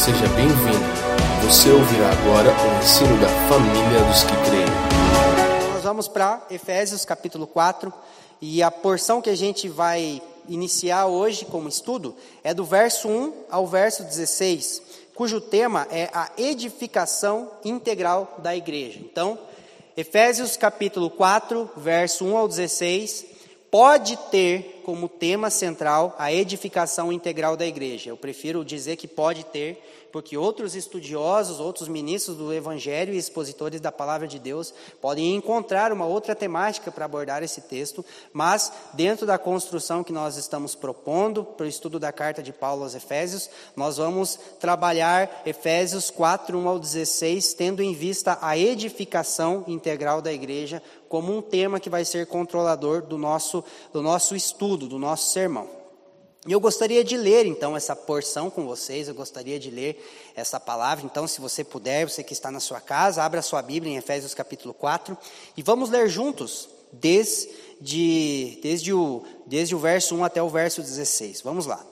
seja bem-vindo. Você ouvirá agora o ensino da família dos que creem. Nós vamos para Efésios capítulo 4 e a porção que a gente vai iniciar hoje como estudo é do verso 1 ao verso 16, cujo tema é a edificação integral da igreja. Então, Efésios capítulo 4, verso 1 ao 16, pode ter como tema central a edificação integral da igreja. Eu prefiro dizer que pode ter, porque outros estudiosos, outros ministros do Evangelho e expositores da palavra de Deus podem encontrar uma outra temática para abordar esse texto, mas dentro da construção que nós estamos propondo para o estudo da carta de Paulo aos Efésios, nós vamos trabalhar Efésios 4, 1 ao 16, tendo em vista a edificação integral da igreja como um tema que vai ser controlador do nosso, do nosso estudo, do nosso sermão. E eu gostaria de ler então essa porção com vocês, eu gostaria de ler essa palavra. Então, se você puder, você que está na sua casa, abra sua Bíblia em Efésios capítulo 4 e vamos ler juntos, desde, desde, o, desde o verso 1 até o verso 16. Vamos lá.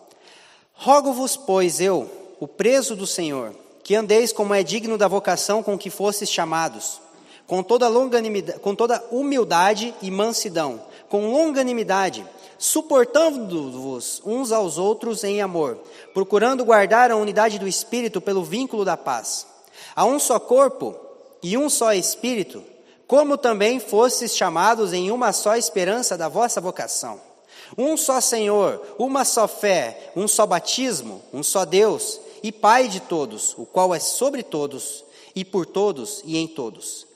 Rogo-vos, pois, eu, o preso do Senhor, que andeis como é digno da vocação com que fostes chamados com toda longanimidade, com toda humildade e mansidão, com longanimidade, suportando-vos uns aos outros em amor, procurando guardar a unidade do espírito pelo vínculo da paz. Há um só corpo e um só espírito, como também fostes chamados em uma só esperança da vossa vocação. Um só Senhor, uma só fé, um só batismo, um só Deus e Pai de todos, o qual é sobre todos e por todos e em todos.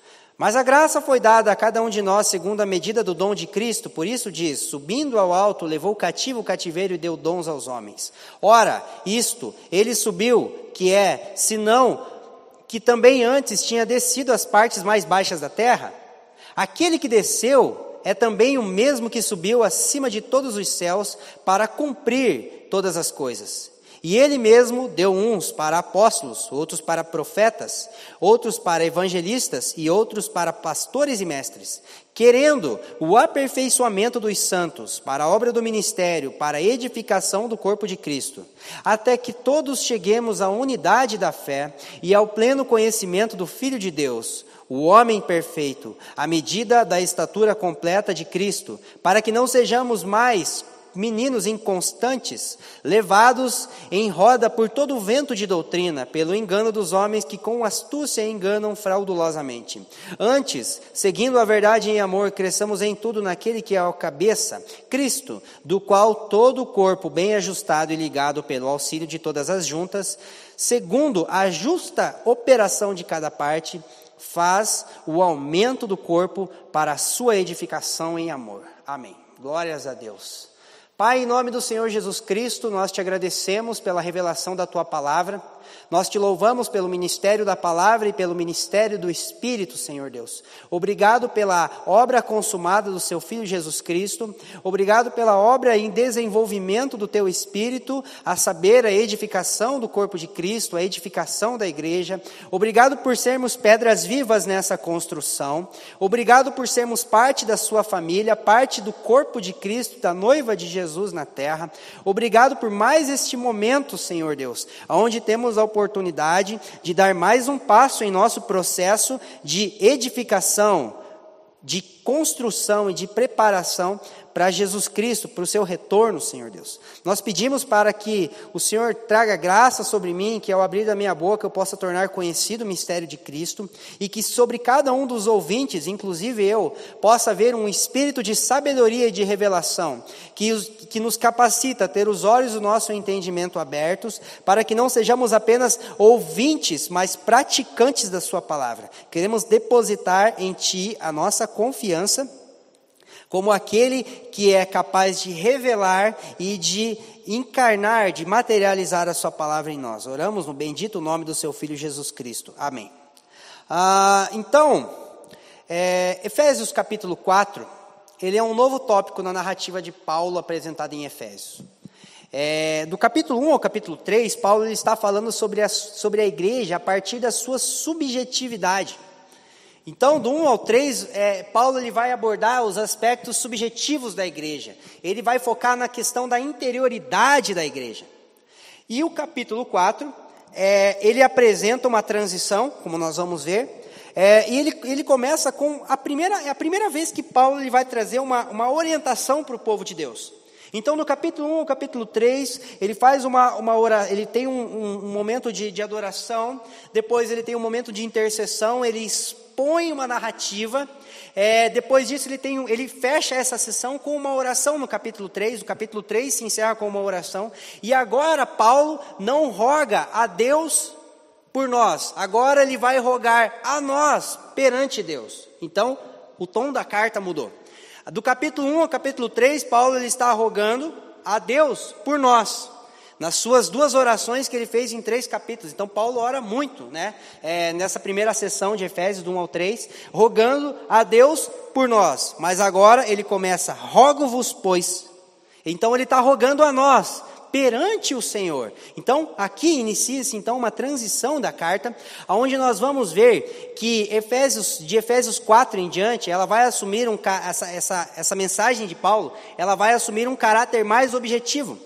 Mas a graça foi dada a cada um de nós segundo a medida do dom de Cristo, por isso diz: subindo ao alto, levou cativo o cativeiro e deu dons aos homens. Ora, isto, ele subiu, que é, senão que também antes tinha descido às partes mais baixas da terra. Aquele que desceu é também o mesmo que subiu acima de todos os céus para cumprir todas as coisas. E ele mesmo deu uns para apóstolos, outros para profetas, outros para evangelistas e outros para pastores e mestres, querendo o aperfeiçoamento dos santos, para a obra do ministério, para a edificação do corpo de Cristo, até que todos cheguemos à unidade da fé e ao pleno conhecimento do Filho de Deus, o homem perfeito, à medida da estatura completa de Cristo, para que não sejamos mais meninos inconstantes, levados em roda por todo o vento de doutrina, pelo engano dos homens que com astúcia enganam fraudulosamente. Antes, seguindo a verdade em amor, cresçamos em tudo naquele que é a cabeça, Cristo, do qual todo o corpo, bem ajustado e ligado pelo auxílio de todas as juntas, segundo a justa operação de cada parte, faz o aumento do corpo para a sua edificação em amor. Amém. Glórias a Deus. Pai, em nome do Senhor Jesus Cristo, nós te agradecemos pela revelação da tua palavra. Nós te louvamos pelo ministério da palavra e pelo ministério do Espírito, Senhor Deus. Obrigado pela obra consumada do seu Filho Jesus Cristo. Obrigado pela obra em desenvolvimento do teu Espírito, a saber, a edificação do corpo de Cristo, a edificação da igreja. Obrigado por sermos pedras vivas nessa construção. Obrigado por sermos parte da sua família, parte do corpo de Cristo, da noiva de Jesus na terra. Obrigado por mais este momento, Senhor Deus, onde temos a oportunidade oportunidade de dar mais um passo em nosso processo de edificação, de construção e de preparação para Jesus Cristo, para o seu retorno, Senhor Deus. Nós pedimos para que o Senhor traga graça sobre mim, que ao abrir da minha boca eu possa tornar conhecido o mistério de Cristo e que sobre cada um dos ouvintes, inclusive eu, possa haver um espírito de sabedoria e de revelação, que, que nos capacita a ter os olhos do nosso entendimento abertos, para que não sejamos apenas ouvintes, mas praticantes da Sua palavra. Queremos depositar em Ti a nossa confiança como aquele que é capaz de revelar e de encarnar, de materializar a Sua palavra em nós. Oramos no bendito nome do Seu Filho Jesus Cristo. Amém. Ah, então, é, Efésios capítulo 4, ele é um novo tópico na narrativa de Paulo apresentada em Efésios. É, do capítulo 1 ao capítulo 3, Paulo está falando sobre a, sobre a igreja a partir da sua subjetividade. Então, do 1 ao 3, é, Paulo ele vai abordar os aspectos subjetivos da igreja. Ele vai focar na questão da interioridade da igreja. E o capítulo 4 é, ele apresenta uma transição, como nós vamos ver, é, e ele, ele começa com a primeira, é a primeira vez que Paulo ele vai trazer uma, uma orientação para o povo de Deus. Então, no capítulo 1 ao capítulo 3, ele faz uma, uma hora, ele tem um, um, um momento de, de adoração, depois ele tem um momento de intercessão, ele expõe uma narrativa, é, depois disso ele, tem, ele fecha essa sessão com uma oração no capítulo 3, o capítulo 3 se encerra com uma oração, e agora Paulo não roga a Deus por nós, agora ele vai rogar a nós perante Deus. Então, o tom da carta mudou. Do capítulo 1 ao capítulo 3, Paulo ele está rogando a Deus por nós. Nas suas duas orações que ele fez em três capítulos. Então, Paulo ora muito, né? É, nessa primeira sessão de Efésios, do 1 ao 3, rogando a Deus por nós. Mas agora ele começa: rogo-vos, pois. Então, ele está rogando a nós perante o Senhor. Então, aqui inicia-se então uma transição da carta, aonde nós vamos ver que Efésios, de Efésios 4 em diante, ela vai assumir um, essa, essa, essa mensagem de Paulo, ela vai assumir um caráter mais objetivo,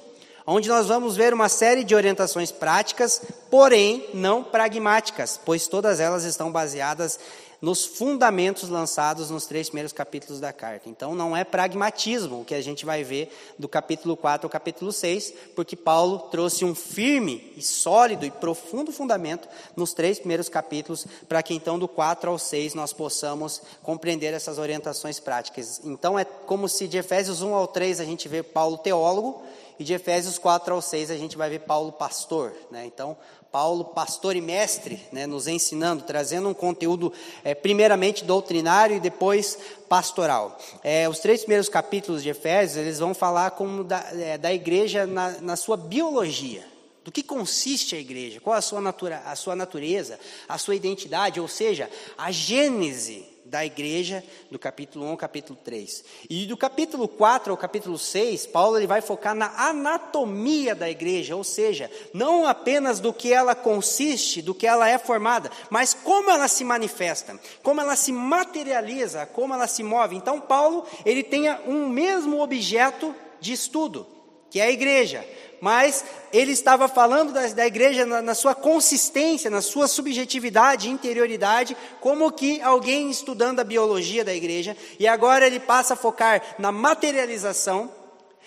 onde nós vamos ver uma série de orientações práticas, porém não pragmáticas, pois todas elas estão baseadas nos fundamentos lançados nos três primeiros capítulos da carta. Então, não é pragmatismo o que a gente vai ver do capítulo 4 ao capítulo 6, porque Paulo trouxe um firme e sólido e profundo fundamento nos três primeiros capítulos, para que então do 4 ao 6 nós possamos compreender essas orientações práticas. Então, é como se de Efésios 1 ao 3 a gente vê Paulo teólogo, e de Efésios 4 ao 6 a gente vai ver Paulo pastor. Né? Então, Paulo, pastor e mestre, né, nos ensinando, trazendo um conteúdo é, primeiramente doutrinário e depois pastoral. É, os três primeiros capítulos de Efésios, eles vão falar como da, é, da igreja na, na sua biologia. Do que consiste a igreja, qual a sua, natura, a sua natureza, a sua identidade, ou seja, a gênese da igreja, do capítulo 1 ao capítulo 3. E do capítulo 4 ao capítulo 6, Paulo ele vai focar na anatomia da igreja, ou seja, não apenas do que ela consiste, do que ela é formada, mas como ela se manifesta, como ela se materializa, como ela se move. Então, Paulo, ele tem um mesmo objeto de estudo, que é a igreja, mas ele estava falando da, da igreja na, na, sua consistência, na sua subjetividade, interioridade, como que alguém estudando a biologia da igreja, e agora ele passa a focar na materialização,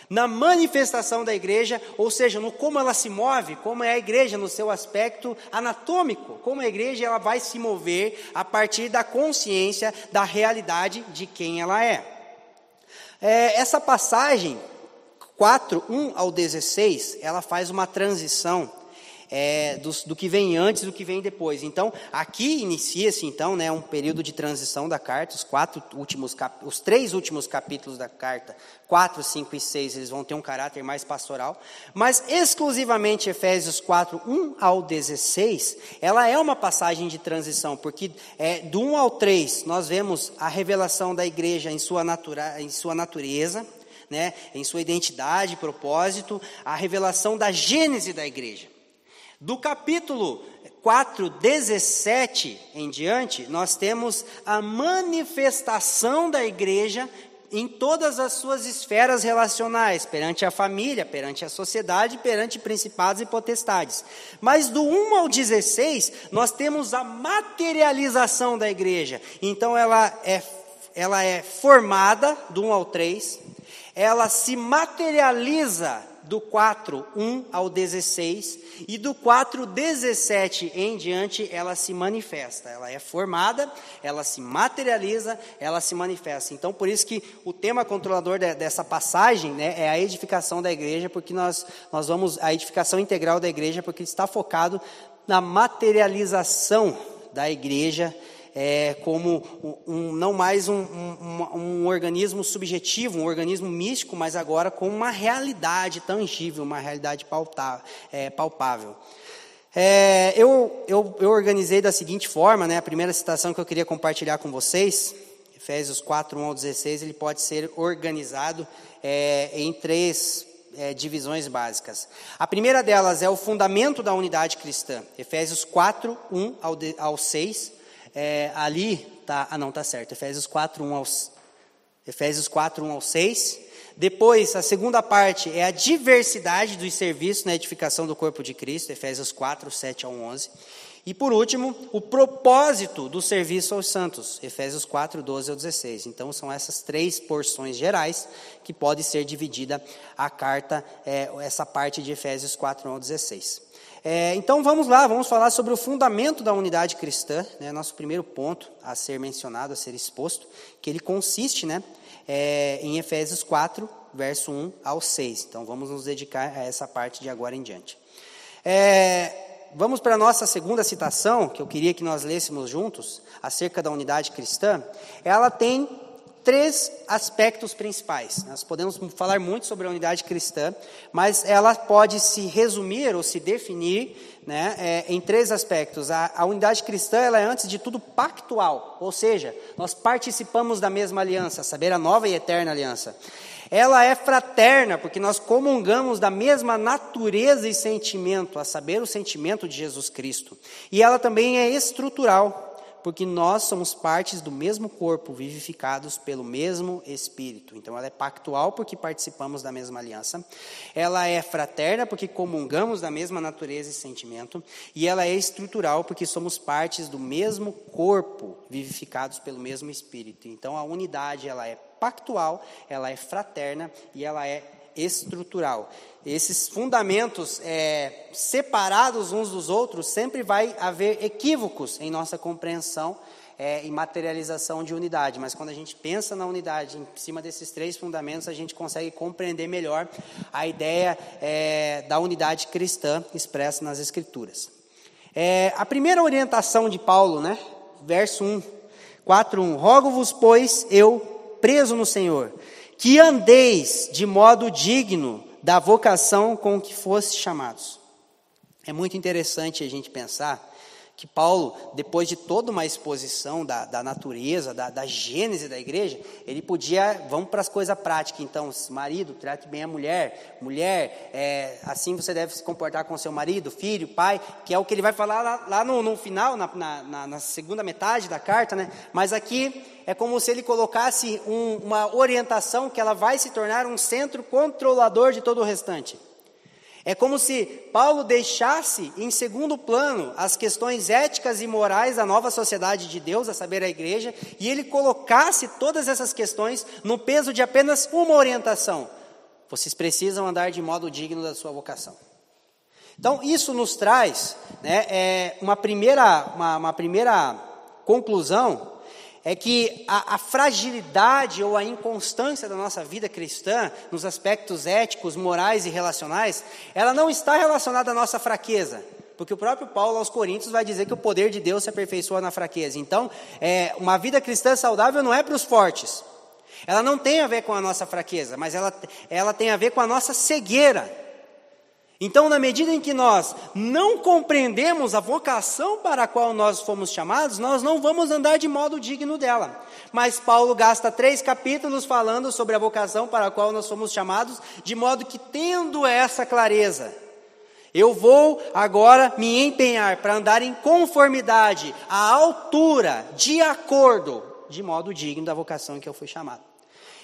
na manifestação da igreja, ou seja, no como ela se move, como é a igreja no seu aspecto anatômico, como a igreja ela vai se mover a partir da consciência da realidade de quem ela é. é essa passagem 4, 1 ao 16, ela faz uma transição é, do, do, que vem antes do que vem depois. Então, aqui inicia-se então, né, um período de transição da carta. Os quatro últimos, os três últimos capítulos da carta, 4, 5 e 6, eles vão ter um caráter mais pastoral. Mas exclusivamente Efésios 4, 1 ao 16, ela é uma passagem de transição, porque é, do 1 ao 3 nós vemos a revelação da igreja em sua, natura, em sua natureza né, em sua identidade, propósito, a revelação da gênese da igreja. Do capítulo 4, 17 em diante, nós temos a manifestação da igreja em todas as suas esferas relacionais, perante a família, perante a sociedade, perante principados e potestades. Mas do 1 ao 16, nós temos a materialização da igreja. Então ela é, ela é formada, do 1 ao 3, ela se materializa do 4, 1 ao 16, e do 4, 17 em diante, ela se manifesta. Ela é formada, ela se materializa, ela se manifesta. Então, por isso que o tema controlador de, dessa passagem né, é a edificação da igreja, porque nós, nós vamos, a edificação integral da igreja, porque está focado na materialização da igreja é, como um, um, não mais um, um, organismo subjetivo, um organismo místico, mas agora com uma realidade tangível, uma realidade pautável. É, palpável. É, eu, eu, eu, organizei da seguinte forma, né, a primeira citação que eu queria compartilhar com vocês, Efésios 4, 1 ao 16, ele pode ser organizado é, em três é, divisões básicas. A primeira delas é o fundamento da unidade cristã, Efésios 4, 1 ao, de, ao 6, é, ali, tá, ah não, tá certo, Efésios 4, 1 aos, Efésios 4, 1 ao 6. Depois, a segunda parte é a diversidade dos serviços na edificação do corpo de Cristo, Efésios 4, 7 ao 11. E por último, o propósito do serviço aos santos, Efésios 4, 12 ao 16. Então, são essas três porções gerais que pode ser dividida a carta, é, essa parte de Efésios 4 ao 16. É, então vamos lá, vamos falar sobre o fundamento da unidade cristã, né, nosso primeiro ponto a ser mencionado, a ser exposto, que ele consiste né, é, em Efésios 4, verso 1 ao 6. Então vamos nos dedicar a essa parte de agora em diante. É, vamos para a nossa segunda citação, que eu queria que nós lêssemos juntos, acerca da unidade cristã. Ela tem três aspectos principais. Nós podemos falar muito sobre a unidade cristã, mas ela pode se resumir ou se definir né, é, em três aspectos. A, a, unidade cristã ela é, antes de tudo, pactual, ou seja, nós participamos da mesma aliança, saber a nova e eterna aliança. Ela é fraterna, porque nós comungamos da mesma natureza e sentimento, a saber, o sentimento de Jesus Cristo. E ela também é estrutural porque nós somos partes do mesmo corpo, vivificados pelo mesmo Espírito. Então, ela é pactual, porque participamos da mesma aliança. Ela é fraterna, porque comungamos da mesma natureza e sentimento. E ela é estrutural, porque somos partes do mesmo corpo, vivificados pelo mesmo Espírito. Então, a unidade, ela é pactual, ela é fraterna e ela é estrutural. Esses fundamentos é, separados uns dos outros, sempre vai haver equívocos em nossa compreensão é, e materialização de unidade. Mas quando a gente pensa na unidade em cima desses três fundamentos, a gente consegue compreender melhor a ideia é, da unidade cristã expressa nas Escrituras. É, a primeira orientação de Paulo, né? Verso 1, 4, 1. Rogo-vos, pois, eu, preso no Senhor, que andeis de modo digno da vocação com que fosse chamados. É muito interessante a gente pensar que Paulo, depois de toda uma exposição da, da natureza, da, da, gênese da igreja, ele podia, vamos para as coisas práticas, então, marido, trate bem a mulher, mulher, é, assim você deve se comportar com seu marido, filho, pai, que é o que ele vai falar lá, lá no, no, final, na, na, na, segunda metade da carta, né? mas aqui é como se ele colocasse um, uma orientação que ela vai se tornar um centro controlador de todo o restante. É como se Paulo deixasse em segundo plano as questões éticas e morais da nova sociedade de Deus, a saber, a igreja, e ele colocasse todas essas questões no peso de apenas uma orientação: vocês precisam andar de modo digno da sua vocação. Então, isso nos traz né, é, uma, primeira, uma, uma primeira conclusão é que a, a, fragilidade ou a inconstância da nossa vida cristã, nos aspectos éticos, morais e relacionais, ela não está relacionada à nossa fraqueza. Porque o próprio Paulo aos Coríntios vai dizer que o poder de Deus se aperfeiçoa na fraqueza. Então, é, uma vida cristã saudável não é para os fortes. Ela não tem a ver com a nossa fraqueza, mas ela, ela tem a ver com a nossa cegueira. Então, na medida em que nós não compreendemos a vocação para a qual nós fomos chamados, nós não vamos andar de modo digno dela. Mas Paulo gasta três capítulos falando sobre a vocação para a qual nós fomos chamados, de modo que, tendo essa clareza, eu vou agora me empenhar para andar em conformidade, à altura, de acordo, de modo digno da vocação em que eu fui chamado.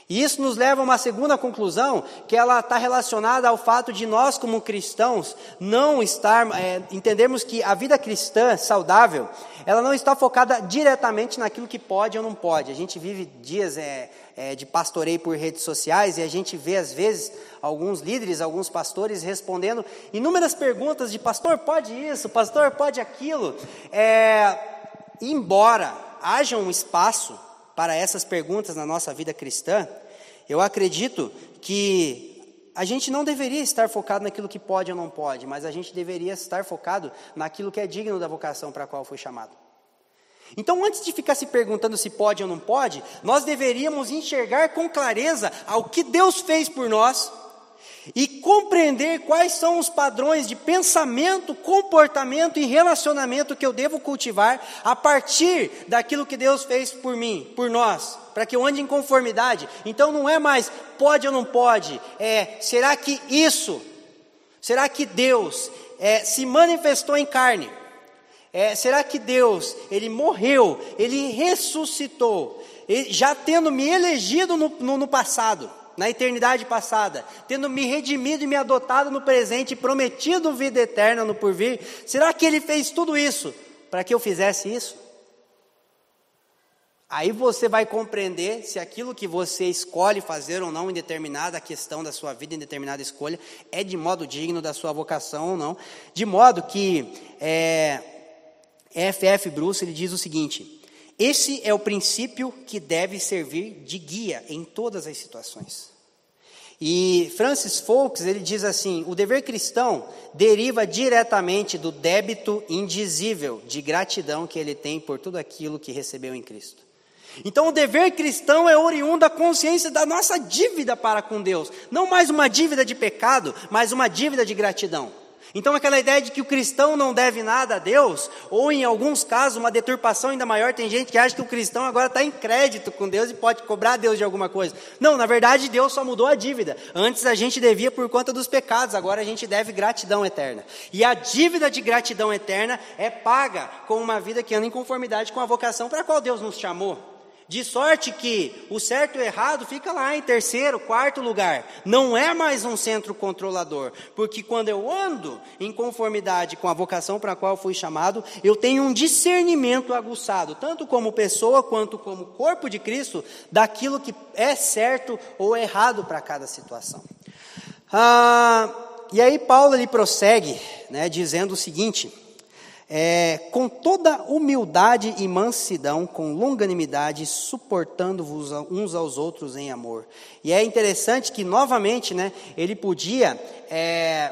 E isso nos leva a uma segunda conclusão, que ela está relacionada ao fato de nós, como cristãos, não estar, é, entendermos que a vida cristã saudável, ela não está focada diretamente naquilo que pode ou não pode. A gente vive dias é, é, de pastoreio por redes sociais e a gente vê, às vezes, alguns líderes, alguns pastores respondendo inúmeras perguntas de pastor, pode isso, pastor, pode aquilo. É, embora haja um espaço para essas perguntas na nossa vida cristã, eu acredito que a gente não deveria estar focado naquilo que pode ou não pode, mas a gente deveria estar focado naquilo que é digno da vocação para a qual foi chamado. Então, antes de ficar se perguntando se pode ou não pode, nós deveríamos enxergar com clareza ao que Deus fez por nós e compreender quais são os padrões de pensamento, comportamento e relacionamento que eu devo cultivar a partir daquilo que Deus fez por mim, por nós, para que eu ande em conformidade. Então não é mais pode ou não pode, é será que isso, será que Deus é, se manifestou em carne? É, será que Deus, Ele morreu, Ele ressuscitou, ele, já tendo me elegido no, no, no passado? Na eternidade passada, tendo me redimido e me adotado no presente prometido vida eterna no porvir, será que ele fez tudo isso para que eu fizesse isso? Aí você vai compreender se aquilo que você escolhe fazer ou não em determinada questão da sua vida, em determinada escolha, é de modo digno da sua vocação ou não. De modo que é, F.F. Bruce ele diz o seguinte: esse é o princípio que deve servir de guia em todas as situações. E Francis Folks ele diz assim: o dever cristão deriva diretamente do débito indizível de gratidão que ele tem por tudo aquilo que recebeu em Cristo. Então, o dever cristão é oriundo da consciência da nossa dívida para com Deus. Não mais uma dívida de pecado, mas uma dívida de gratidão. Então, aquela ideia de que o cristão não deve nada a Deus, ou em alguns casos, uma deturpação ainda maior, tem gente que acha que o cristão agora está em crédito com Deus e pode cobrar Deus de alguma coisa. Não, na verdade, Deus só mudou a dívida. Antes a gente devia por conta dos pecados, agora a gente deve gratidão eterna. E a dívida de gratidão eterna é paga com uma vida que anda em conformidade com a vocação para a qual Deus nos chamou. De sorte que o certo e o errado fica lá em terceiro, quarto lugar. Não é mais um centro controlador. Porque quando eu ando em conformidade com a vocação para a qual fui chamado, eu tenho um discernimento aguçado, tanto como pessoa quanto como corpo de Cristo, daquilo que é certo ou errado para cada situação. Ah, e aí Paulo ele prossegue, né, dizendo o seguinte é, com toda humildade e mansidão, com longanimidade, suportando-vos uns aos outros em amor. E é interessante que, novamente, né, ele podia, é,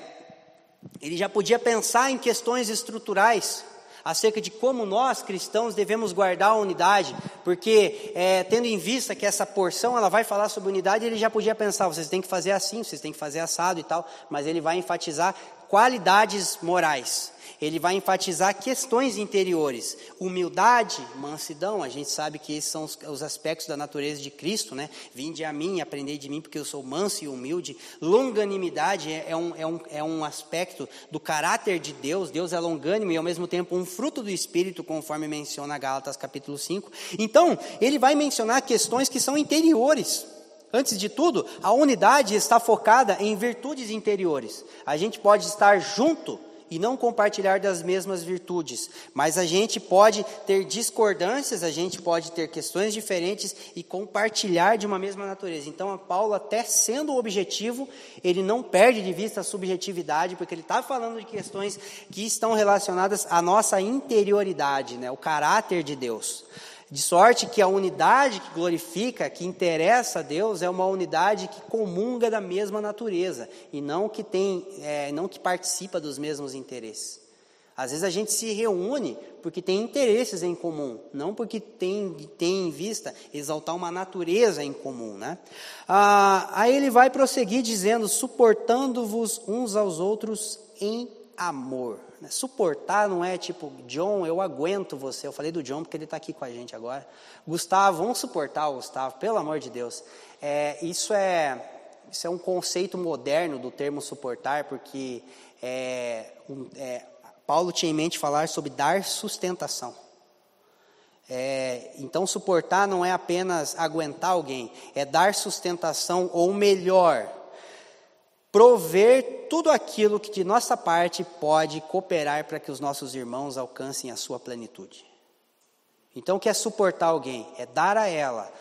ele já podia pensar em questões estruturais, acerca de como nós cristãos devemos guardar a unidade, porque é, tendo em vista que essa porção ela vai falar sobre unidade, ele já podia pensar, vocês têm que fazer assim, vocês têm que fazer assado e tal, mas ele vai enfatizar qualidades morais ele vai enfatizar questões interiores, humildade, mansidão, a gente sabe que esses são os, os aspectos da natureza de Cristo, né? Vinde a mim, aprendei de mim, porque eu sou manso e humilde. Longanimidade é, é, um, é, um, é um aspecto do caráter de Deus, Deus é longânimo e ao mesmo tempo um fruto do Espírito, conforme menciona Gálatas capítulo 5. Então, ele vai mencionar questões que são interiores, Antes de tudo, a unidade está focada em virtudes interiores. A gente pode estar junto e não compartilhar das mesmas virtudes, mas a gente pode ter discordâncias, a gente pode ter questões diferentes e compartilhar de uma mesma natureza. Então, Paulo, até sendo objetivo, ele não perde de vista a subjetividade, porque ele está falando de questões que estão relacionadas à nossa interioridade, né, o caráter de Deus. De sorte que a unidade que glorifica, que interessa a Deus, é uma unidade que comunga da mesma natureza e não que tem, é, não que participa dos mesmos interesses. Às vezes a gente se reúne porque tem interesses em comum, não porque tem, tem em vista exaltar uma natureza em comum. Né? Ah, aí ele vai prosseguir dizendo: suportando-vos uns aos outros em amor. Né? Suportar não é tipo, John, eu aguento você. Eu falei do John porque ele está aqui com a gente agora. Gustavo, vamos suportar o Gustavo, pelo amor de Deus. É, isso, é, isso é um conceito moderno do termo suportar, porque é, um, é, Paulo tinha em mente falar sobre dar sustentação. É, então, suportar não é apenas aguentar alguém, é dar sustentação, ou melhor, prover tudo aquilo que de nossa parte pode cooperar para que os nossos irmãos alcancem a sua plenitude. Então, o que é suportar alguém? É dar a ela,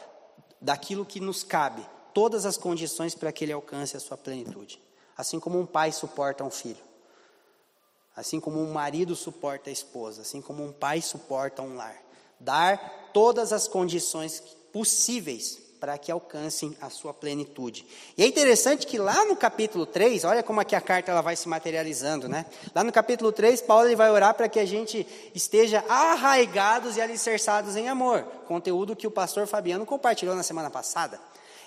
daquilo que nos cabe, todas as condições para que ele alcance a sua plenitude. Assim como um pai suporta um filho. Assim como um marido suporta a esposa. Assim como um pai suporta um lar. Dar todas as condições possíveis para que alcancem a sua plenitude. E é interessante que lá no capítulo 3, olha como aqui a carta ela vai se materializando, né? Lá no capítulo 3, Paulo ele vai orar para que a gente esteja arraigados e alicerçados em amor, conteúdo que o pastor Fabiano compartilhou na semana passada.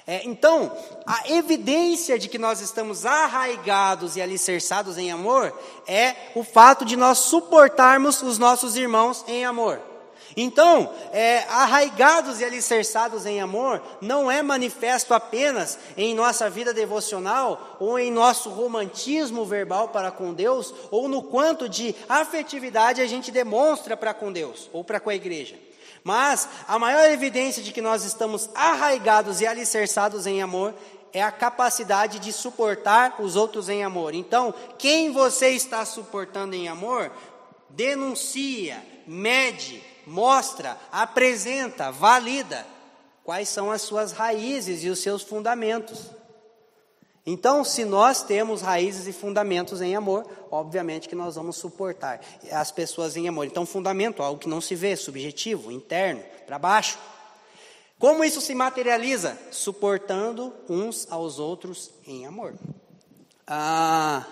É, então, a evidência de que nós estamos arraigados e alicerçados em amor é o fato de nós suportarmos os nossos irmãos em amor. Então, é, arraigados e alicerçados em amor não é manifesto apenas em nossa vida devocional ou em nosso romantismo verbal para com Deus ou no quanto de afetividade a gente demonstra para com Deus ou para com a igreja. Mas a maior evidência de que nós estamos arraigados e alicerçados em amor é a capacidade de suportar os outros em amor. Então, quem você está suportando em amor, denuncia, mede, mostra, apresenta, valida quais são as suas raízes e os seus fundamentos. Então, se nós temos raízes e fundamentos em amor, obviamente que nós vamos suportar as pessoas em amor. Então, fundamento, algo que não se vê, subjetivo, interno, para baixo. Como isso se materializa? Suportando uns aos outros em amor. Ah,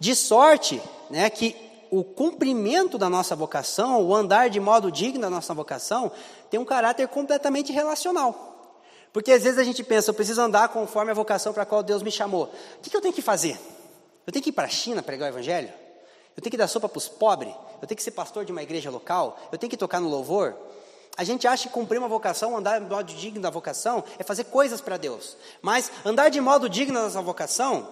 de sorte né, que o cumprimento da nossa vocação, o andar de modo digno da nossa vocação, tem um caráter completamente relacional. Porque às vezes a gente pensa, eu preciso andar conforme a vocação para a qual Deus me chamou. O que, que eu tenho que fazer? Eu tenho que ir para a China pregar o Evangelho? Eu tenho que dar sopa para os pobres? Eu tenho que ser pastor de uma igreja local? Eu tenho que tocar no louvor? A gente acha que cumprir uma vocação, andar de modo digno da vocação, é fazer coisas para Deus. Mas andar de modo digno da vocação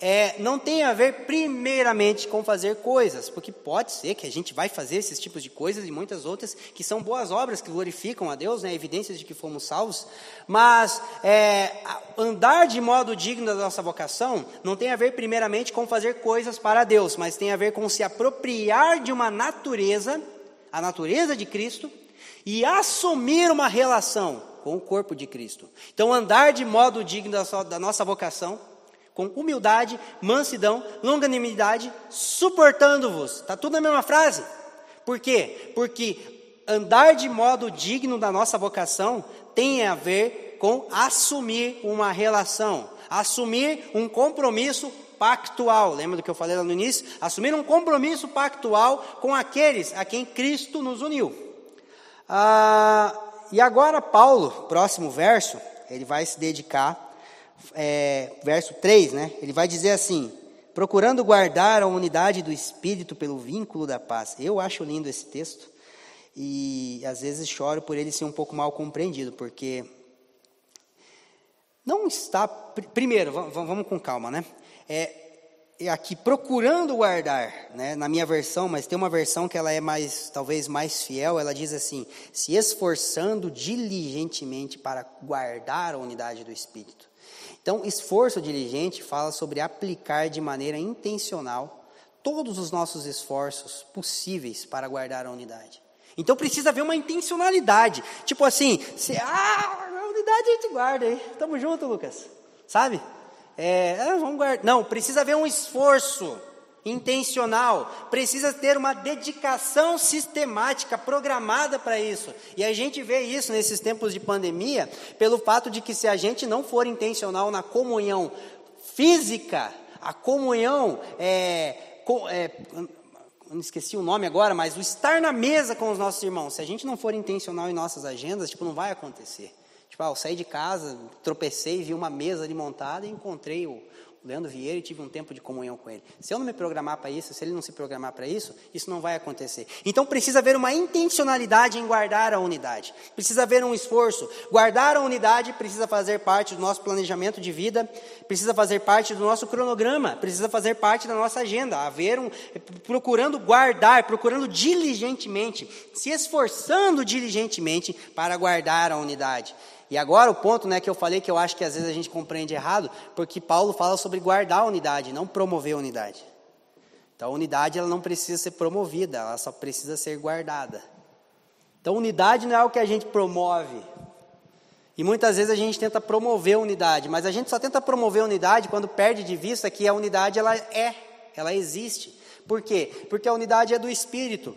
é, não tem a ver primeiramente com fazer coisas, porque pode ser que a gente vai fazer esses tipos de coisas e muitas outras que são boas obras que glorificam a Deus, né, evidências de que fomos salvos, mas é, andar de modo digno da nossa vocação não tem a ver primeiramente com fazer coisas para Deus, mas tem a ver com se apropriar de uma natureza, a natureza de Cristo, e assumir uma relação com o corpo de Cristo. Então, andar de modo digno da, da nossa vocação com humildade, mansidão, longanimidade, suportando-vos. Está tudo na mesma frase. Por quê? Porque andar de modo digno da nossa vocação tem a ver com assumir uma relação, assumir um compromisso pactual. Lembra do que eu falei lá no início? Assumir um compromisso pactual com aqueles a quem Cristo nos uniu. Ah, e agora, Paulo, próximo verso, ele vai se dedicar é, verso 3, né? Ele vai dizer assim: procurando guardar a unidade do espírito pelo vínculo da paz. Eu acho lindo esse texto e às vezes choro por ele ser um pouco mal compreendido, porque não está. Primeiro, vamos com calma, né? É, é aqui procurando guardar, né, na minha versão, mas tem uma versão que ela é mais, talvez mais fiel, ela diz assim: se esforçando diligentemente para guardar a unidade do espírito. Então, esforço diligente fala sobre aplicar de maneira intencional todos os nossos esforços possíveis para guardar a unidade. Então precisa haver uma intencionalidade. Tipo assim, se, ah, a unidade a gente guarda aí. Tamo junto, Lucas. Sabe? É, ah, vamos guardar. Não, precisa haver um esforço intencional, precisa ter uma dedicação sistemática, programada para isso. E a gente vê isso nesses tempos de pandemia, pelo fato de que se a gente não for intencional na comunhão física, a comunhão é, é não esqueci o nome agora, mas o estar na mesa com os nossos irmãos, se a gente não for intencional em nossas agendas, tipo, não vai acontecer. Tipo, ah, eu saí de casa, tropecei, vi uma mesa ali montada e encontrei o, Leandro Vieira e tive um tempo de comunhão com ele. Se eu não me programar para isso, se ele não se programar para isso, isso não vai acontecer. Então precisa haver uma intencionalidade em guardar a unidade. Precisa haver um esforço. Guardar a unidade precisa fazer parte do nosso planejamento de vida, precisa fazer parte do nosso cronograma, precisa fazer parte da nossa agenda. Haver um procurando guardar, procurando diligentemente, se esforçando diligentemente para guardar a unidade. E agora o ponto né, que eu falei que eu acho que às vezes a gente compreende errado, porque Paulo fala sobre guardar a unidade, não promover a unidade. Então a unidade ela não precisa ser promovida, ela só precisa ser guardada. Então unidade não é o que a gente promove. E muitas vezes a gente tenta promover a unidade, mas a gente só tenta promover a unidade quando perde de vista que a unidade ela é, ela existe. Por quê? Porque a unidade é do espírito.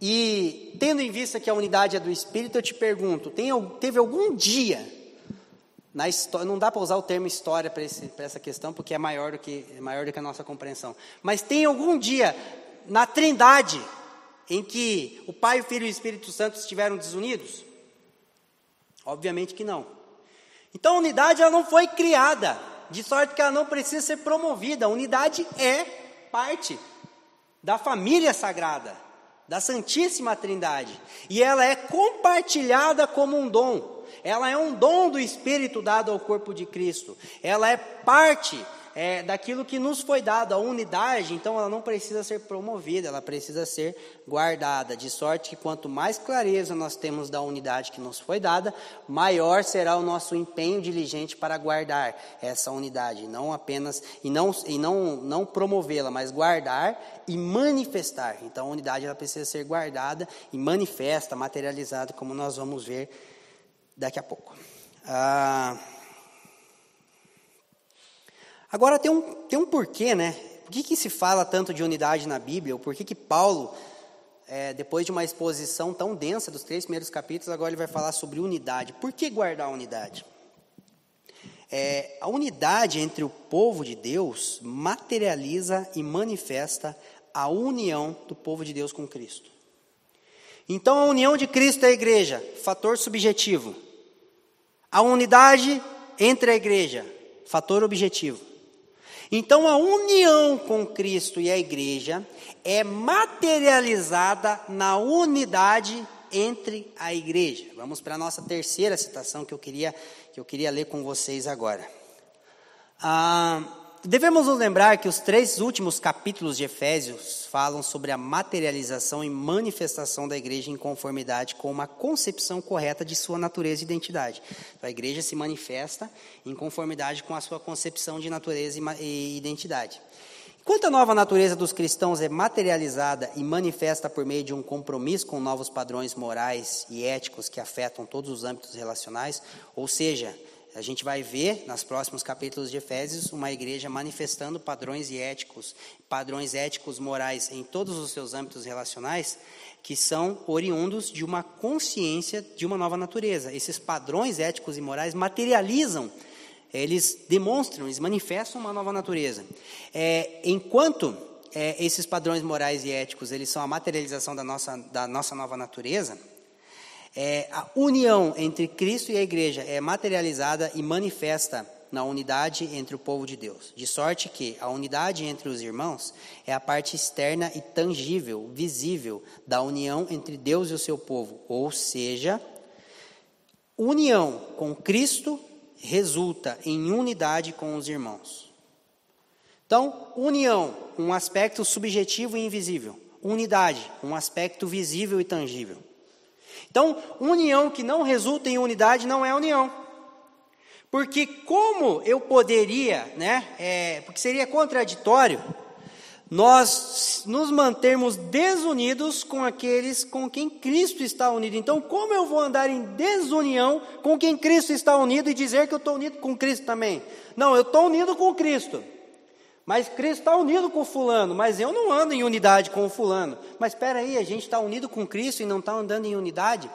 E tendo em vista que a unidade é do Espírito, eu te pergunto: tem, teve algum dia na história, não dá para usar o termo história para essa questão, porque é maior, do que, é maior do que a nossa compreensão, mas tem algum dia na Trindade em que o Pai, o Filho e o Espírito Santo estiveram desunidos? Obviamente que não. Então a unidade ela não foi criada, de sorte que ela não precisa ser promovida. A unidade é parte da família sagrada da Santíssima Trindade. E ela é compartilhada como um dom. Ela é um dom do Espírito dado ao corpo de Cristo. Ela é parte é, daquilo que nos foi dado, a unidade, então ela não precisa ser promovida, ela precisa ser guardada, de sorte que quanto mais clareza nós temos da unidade que nos foi dada, maior será o nosso empenho diligente para guardar essa unidade, não apenas e não e não não promovê-la, mas guardar e manifestar. Então a unidade ela precisa ser guardada e manifesta, materializada, como nós vamos ver daqui a pouco. Ah, agora tem um, tem um porquê, né? Por que, que se fala tanto de unidade na Bíblia? Por que, que Paulo, é, depois de uma exposição tão densa dos três primeiros capítulos, agora ele vai falar sobre unidade? Por que guardar a unidade? É, a unidade entre o povo de Deus materializa e manifesta a união do povo de Deus com Cristo. Então, a união de Cristo e a igreja, fator subjetivo. A unidade entre a igreja, fator objetivo. Então, a união com Cristo e a igreja é materializada na unidade entre a igreja. Vamos para a nossa terceira citação que eu queria, que eu queria ler com vocês agora. Ah, devemos nos lembrar que os três últimos capítulos de Efésios falam sobre a materialização e manifestação da igreja em conformidade com uma concepção correta de sua natureza e identidade. Então, a igreja se manifesta em conformidade com a sua concepção de natureza e identidade. Enquanto a nova natureza dos cristãos é materializada e manifesta por meio de um compromisso com novos padrões morais e éticos que afetam todos os âmbitos relacionais, ou seja, a gente vai ver, nos próximos capítulos de Efésios, uma igreja manifestando padrões éticos, padrões éticos morais em todos os seus âmbitos relacionais, que são oriundos de uma consciência de uma nova natureza. Esses padrões éticos e morais materializam, eles demonstram, eles manifestam uma nova natureza. É, enquanto é, esses padrões morais e éticos eles são a materialização da nossa, da nossa nova natureza, é, a união entre Cristo e a igreja é materializada e manifesta na unidade entre o povo de Deus. De sorte que a unidade entre os irmãos é a parte externa e tangível, visível da união entre Deus e o seu povo. Ou seja, união com Cristo resulta em unidade com os irmãos. Então, união, um aspecto subjetivo e invisível. Unidade, um aspecto visível e tangível. Então, união que não resulta em unidade não é união. Porque como eu poderia, né, é, porque seria contraditório, nós nos mantermos desunidos com aqueles com quem Cristo está unido. Então, como eu vou andar em desunião com quem Cristo está unido e dizer que eu estou unido com Cristo também? Não, eu estou unido com Cristo. Mas Cristo está unido com fulano, mas eu não ando em unidade com o fulano. Mas espera aí, a gente está unido com Cristo e não está andando em unidade?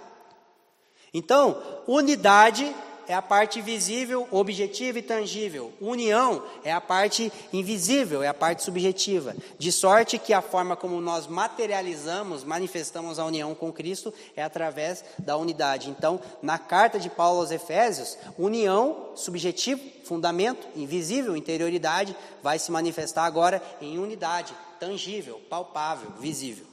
Então, unidade é a parte visível, objetiva e tangível. União é a parte invisível, é a parte subjetiva. De sorte que a forma como nós materializamos, manifestamos a união com Cristo é através da unidade. Então, na carta de Paulo aos Efésios, união, subjetivo, fundamento, invisível, interioridade, vai se manifestar agora em unidade, tangível, palpável, visível.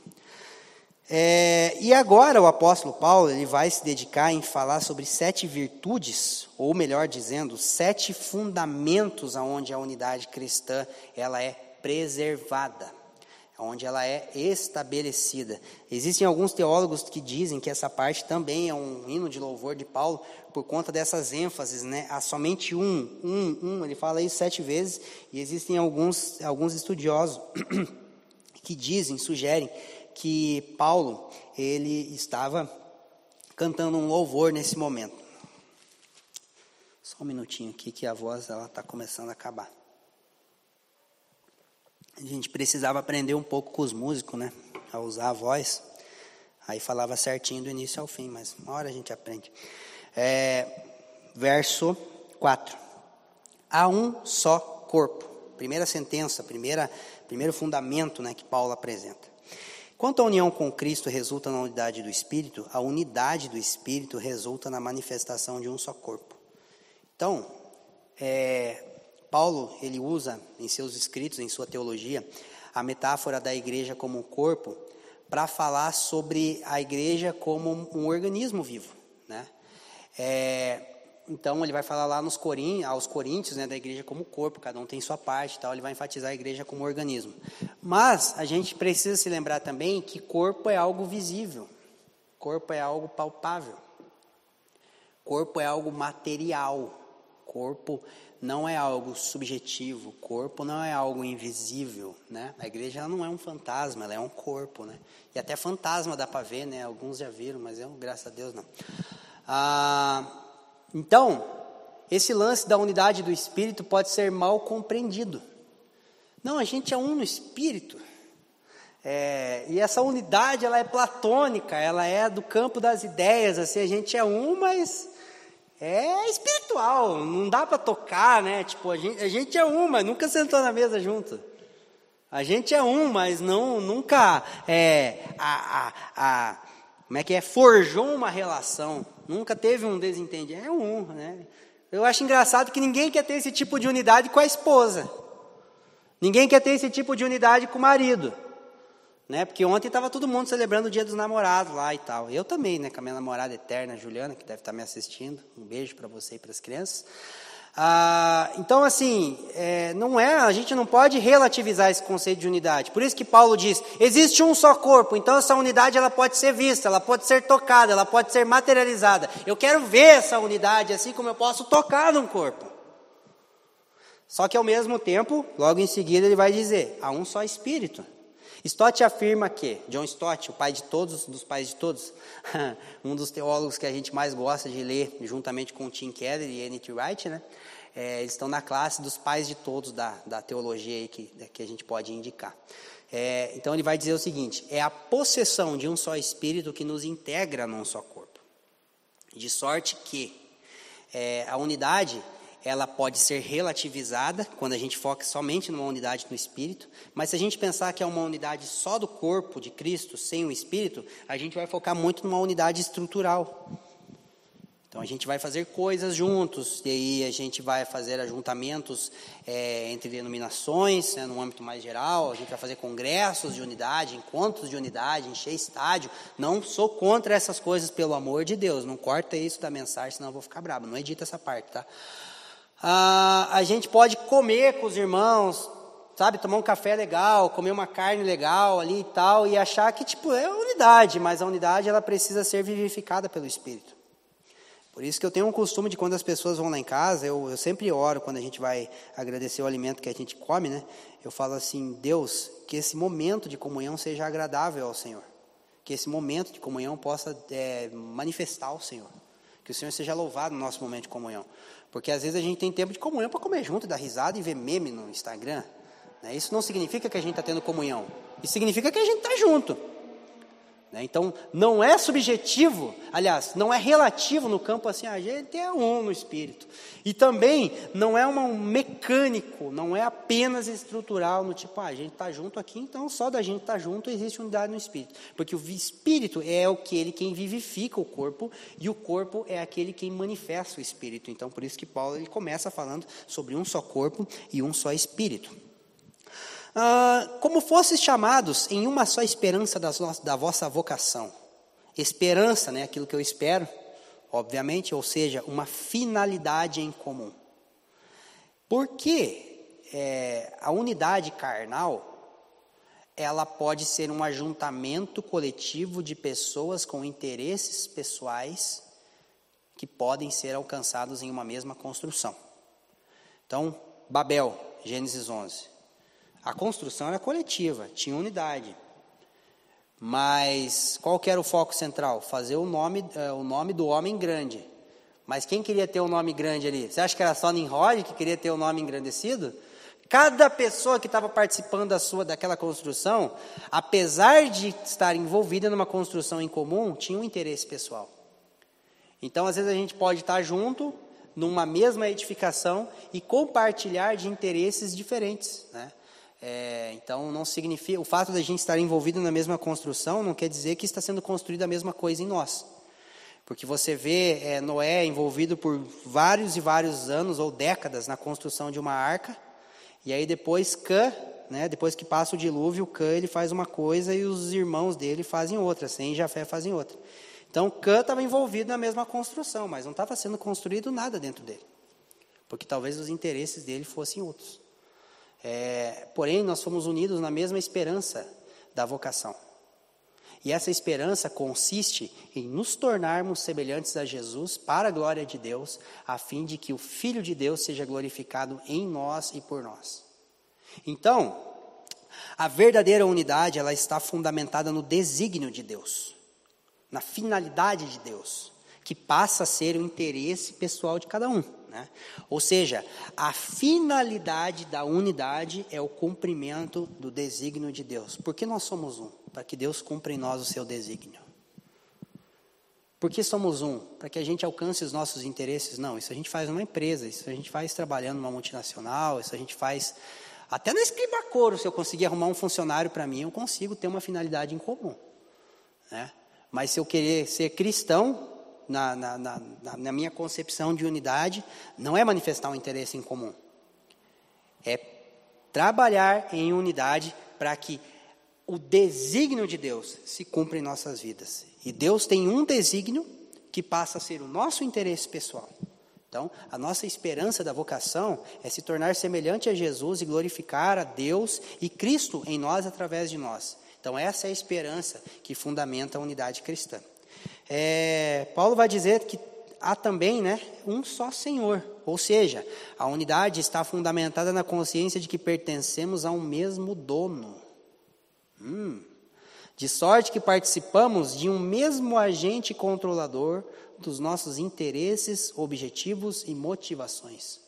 É, e agora o apóstolo Paulo ele vai se dedicar em falar sobre sete virtudes, ou melhor dizendo, sete fundamentos aonde a unidade cristã ela é preservada, onde ela é estabelecida. Existem alguns teólogos que dizem que essa parte também é um hino de louvor de Paulo por conta dessas ênfases, né? Há somente um, um, um. Ele fala isso sete vezes e existem alguns alguns estudiosos que dizem, sugerem que Paulo ele estava cantando um louvor nesse momento. Só um minutinho aqui que a voz ela está começando a acabar. A gente precisava aprender um pouco com os músicos, né? A usar a voz. Aí falava certinho do início ao fim, mas uma hora a gente aprende. É, verso 4. Há um só corpo. Primeira sentença, primeira, primeiro fundamento né, que Paulo apresenta. Quanto à união com Cristo resulta na unidade do Espírito, a unidade do Espírito resulta na manifestação de um só corpo. Então, é, Paulo ele usa em seus escritos, em sua teologia, a metáfora da igreja como um corpo para falar sobre a igreja como um organismo vivo, né? É, então ele vai falar lá nos corin, aos coríntios, né, da igreja como corpo, cada um tem sua parte, tal. Ele vai enfatizar a igreja como organismo. Mas a gente precisa se lembrar também que corpo é algo visível, corpo é algo palpável, corpo é algo material, corpo não é algo subjetivo, corpo não é algo invisível, né? A igreja não é um fantasma, ela é um corpo, né? E até fantasma dá para ver, né? Alguns já viram, mas eu, graças a Deus, não. Ah, então, esse lance da unidade do espírito pode ser mal compreendido. Não, a gente é um no espírito. É, e essa unidade, ela é platônica, ela é do campo das ideias, assim, a gente é um, mas é espiritual, não dá para tocar, né? Tipo, a gente, a gente é um, mas nunca sentou na mesa junto. A gente é um, mas não, nunca é, a, a, a, como é que é, forjou uma relação, nunca teve um desentendimento, é um, né? Eu acho engraçado que ninguém quer ter esse tipo de unidade com a esposa, ninguém quer ter esse tipo de unidade com o marido. Né? Porque ontem estava todo mundo celebrando o dia dos namorados lá e tal. Eu também, né? Com a minha namorada eterna, Juliana, que deve estar me assistindo. Um beijo para você e para as crianças. Ah, então, assim, é, não é, a gente não pode relativizar esse conceito de unidade. Por isso que Paulo diz: existe um só corpo. Então, essa unidade ela pode ser vista, ela pode ser tocada, ela pode ser materializada. Eu quero ver essa unidade, assim como eu posso tocar num corpo. Só que ao mesmo tempo, logo em seguida, ele vai dizer: há um só Espírito. Stott afirma que, John Stott, o pai de todos, dos pais de todos, um dos teólogos que a gente mais gosta de ler, juntamente com Tim Keller e N.T. Wright, né? É, eles estão na classe dos pais de todos da, da teologia que, que a gente pode indicar. É, então ele vai dizer o seguinte: é a possessão de um só espírito que nos integra num só corpo. De sorte que é, a unidade ela pode ser relativizada quando a gente foca somente numa unidade no espírito, mas se a gente pensar que é uma unidade só do corpo de Cristo, sem o espírito, a gente vai focar muito numa unidade estrutural. Então a gente vai fazer coisas juntos, e aí a gente vai fazer ajuntamentos é, entre denominações, né, no âmbito mais geral, a gente vai fazer congressos de unidade, encontros de unidade, encher estádio. Não sou contra essas coisas, pelo amor de Deus, não corta isso da mensagem, senão eu vou ficar bravo. Não edita essa parte, tá? Ah, a gente pode comer com os irmãos, sabe, tomar um café legal, comer uma carne legal ali e tal, e achar que tipo é unidade, mas a unidade ela precisa ser vivificada pelo Espírito. Por isso que eu tenho um costume de quando as pessoas vão lá em casa, eu, eu sempre oro quando a gente vai agradecer o alimento que a gente come, né? Eu falo assim, Deus, que esse momento de comunhão seja agradável ao Senhor, que esse momento de comunhão possa é, manifestar o Senhor, que o Senhor seja louvado no nosso momento de comunhão. Porque às vezes a gente tem tempo de comunhão para comer junto, dar risada e ver meme no Instagram. Né? Isso não significa que a gente está tendo comunhão. Isso significa que a gente está junto. Né? Então, não é subjetivo, aliás, não é relativo no campo assim, a gente é um no espírito. E também não é um mecânico, não é apenas estrutural, no tipo, ah, a gente está junto aqui, então só da gente estar tá junto existe unidade no espírito. Porque o espírito é aquele quem vivifica o corpo e o corpo é aquele quem manifesta o espírito. Então, por isso que Paulo ele começa falando sobre um só corpo e um só espírito. Ah, como fosses chamados em uma só esperança das, da vossa vocação. Esperança, né, aquilo que eu espero, obviamente, ou seja, uma finalidade em comum. Porque é, a unidade carnal, ela pode ser um ajuntamento coletivo de pessoas com interesses pessoais que podem ser alcançados em uma mesma construção. Então, Babel, Gênesis 11. A construção era coletiva, tinha unidade. Mas qual era o foco central? Fazer o nome, é, o nome do homem grande. Mas quem queria ter o um nome grande ali? Você acha que era só Nimrod que queria ter o um nome engrandecido? Cada pessoa que estava participando da sua daquela construção, apesar de estar envolvida numa construção em comum, tinha um interesse pessoal. Então, às vezes a gente pode estar junto numa mesma edificação e compartilhar de interesses diferentes, né? É, então, não significa o fato da gente estar envolvido na mesma construção não quer dizer que está sendo construída a mesma coisa em nós. Porque você vê é, Noé envolvido por vários e vários anos ou décadas na construção de uma arca, e aí depois Cã, né, depois que passa o dilúvio, Cã ele faz uma coisa e os irmãos dele fazem outra, Sem Jafé fazem outra. Então, Cã estava envolvido na mesma construção, mas não estava sendo construído nada dentro dele, porque talvez os interesses dele fossem outros. É, porém, nós fomos unidos na mesma esperança da vocação. E essa esperança consiste em nos tornarmos semelhantes a Jesus para a glória de Deus, a fim de que o Filho de Deus seja glorificado em nós e por nós. Então, a verdadeira unidade, ela está fundamentada no desígnio de Deus, na finalidade de Deus, que passa a ser o interesse pessoal de cada um. Né? Ou seja, a finalidade da unidade é o cumprimento do desígnio de Deus. Por que nós somos um? Para que Deus cumpra em nós o seu desígnio. Por que somos um? Para que a gente alcance os nossos interesses? Não, isso a gente faz numa empresa, isso a gente faz trabalhando numa multinacional, isso a gente faz até no escribacoro, se eu conseguir arrumar um funcionário para mim, eu consigo ter uma finalidade em comum. Né? Mas se eu querer ser cristão, na, na, na, na minha concepção de unidade, não é manifestar um interesse em comum. É trabalhar em unidade para que o desígnio de Deus se cumpra em nossas vidas. E Deus tem um desígnio que passa a ser o nosso interesse pessoal. Então, a nossa esperança da vocação é se tornar semelhante a Jesus e glorificar a Deus e Cristo em nós através de nós. Então, essa é a esperança que fundamenta a unidade cristã. É, Paulo vai dizer que há também né, um só Senhor, ou seja, a unidade está fundamentada na consciência de que pertencemos a um mesmo dono. Hum, de sorte que participamos de um mesmo agente controlador dos nossos interesses, objetivos e motivações.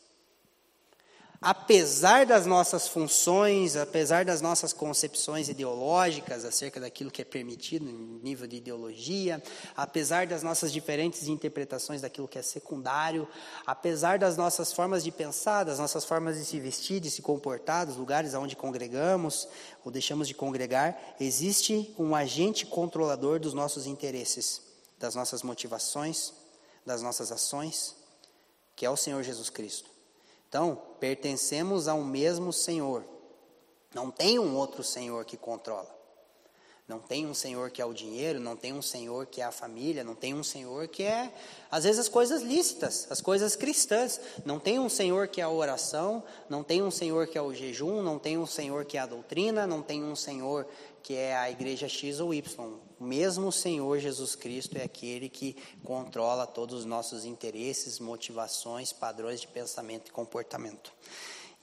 Apesar das nossas funções, apesar das nossas concepções ideológicas acerca daquilo que é permitido em nível de ideologia, apesar das nossas diferentes interpretações daquilo que é secundário, apesar das nossas formas de pensar, das nossas formas de se vestir, de se comportar, dos lugares onde congregamos ou deixamos de congregar, existe um agente controlador dos nossos interesses das nossas motivações, das nossas ações, que é o Senhor Jesus Cristo. Então, pertencemos a um mesmo Senhor. Não tem um outro Senhor que controla. Não tem um Senhor que é o dinheiro, não tem um Senhor que é a família, não tem um Senhor que é, às vezes, as coisas lícitas, as coisas cristãs. Não tem um Senhor que é a oração, não tem um Senhor que é o jejum, não tem um Senhor que é a doutrina, não tem um Senhor que é a igreja X ou Y. O mesmo Senhor Jesus Cristo é aquele que controla todos os nossos interesses, motivações, padrões de pensamento e comportamento.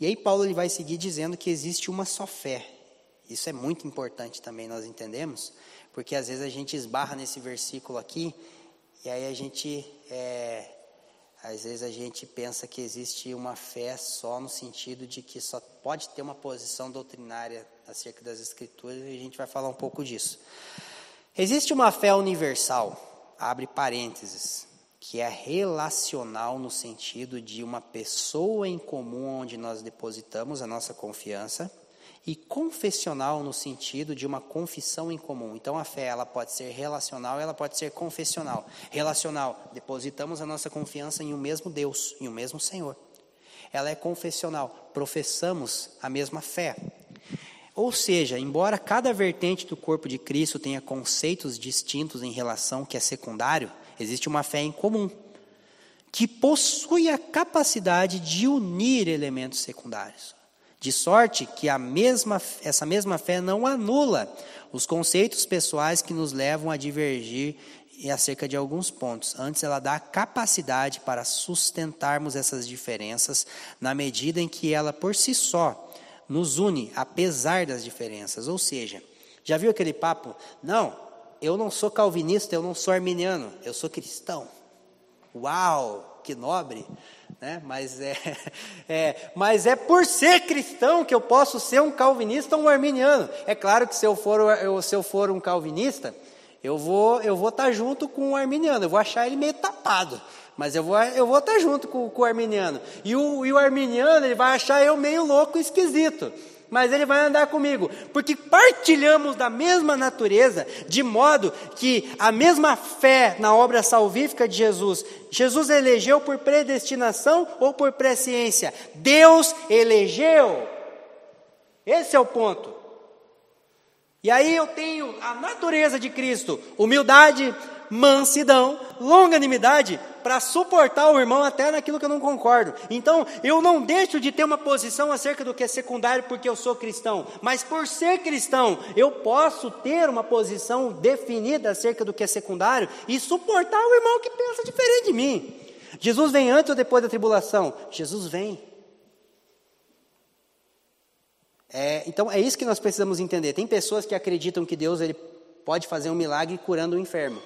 E aí Paulo ele vai seguir dizendo que existe uma só fé. Isso é muito importante também nós entendemos, porque às vezes a gente esbarra nesse versículo aqui e aí a gente é, às vezes a gente pensa que existe uma fé só no sentido de que só pode ter uma posição doutrinária acerca das Escrituras e a gente vai falar um pouco disso. Existe uma fé universal, abre parênteses, que é relacional no sentido de uma pessoa em comum onde nós depositamos a nossa confiança e confessional no sentido de uma confissão em comum. Então a fé ela pode ser relacional, ela pode ser confessional. Relacional, depositamos a nossa confiança em um mesmo Deus, em um mesmo Senhor. Ela é confessional, professamos a mesma fé. Ou seja, embora cada vertente do corpo de Cristo tenha conceitos distintos em relação que é secundário, existe uma fé em comum, que possui a capacidade de unir elementos secundários. De sorte que a mesma, essa mesma fé não anula os conceitos pessoais que nos levam a divergir acerca de alguns pontos. Antes, ela dá capacidade para sustentarmos essas diferenças na medida em que ela, por si só, nos une apesar das diferenças. Ou seja, já viu aquele papo? Não, eu não sou calvinista, eu não sou arminiano, eu sou cristão. Uau, que nobre! Né? Mas, é, é, mas é por ser cristão que eu posso ser um calvinista ou um arminiano. É claro que se eu for, eu, se eu for um calvinista, eu vou eu vou estar tá junto com o arminiano, eu vou achar ele meio tapado. Mas eu vou, eu vou estar junto com, com o arminiano. E o, e o arminiano ele vai achar eu meio louco e esquisito. Mas ele vai andar comigo, porque partilhamos da mesma natureza, de modo que a mesma fé na obra salvífica de Jesus, Jesus elegeu por predestinação ou por presciência? Deus elegeu. Esse é o ponto. E aí eu tenho a natureza de Cristo, humildade, mansidão, longanimidade, para suportar o irmão até naquilo que eu não concordo. Então, eu não deixo de ter uma posição acerca do que é secundário porque eu sou cristão, mas por ser cristão, eu posso ter uma posição definida acerca do que é secundário e suportar o irmão que pensa diferente de mim. Jesus vem antes ou depois da tribulação? Jesus vem. É, então é isso que nós precisamos entender. Tem pessoas que acreditam que Deus ele pode fazer um milagre curando o enfermo.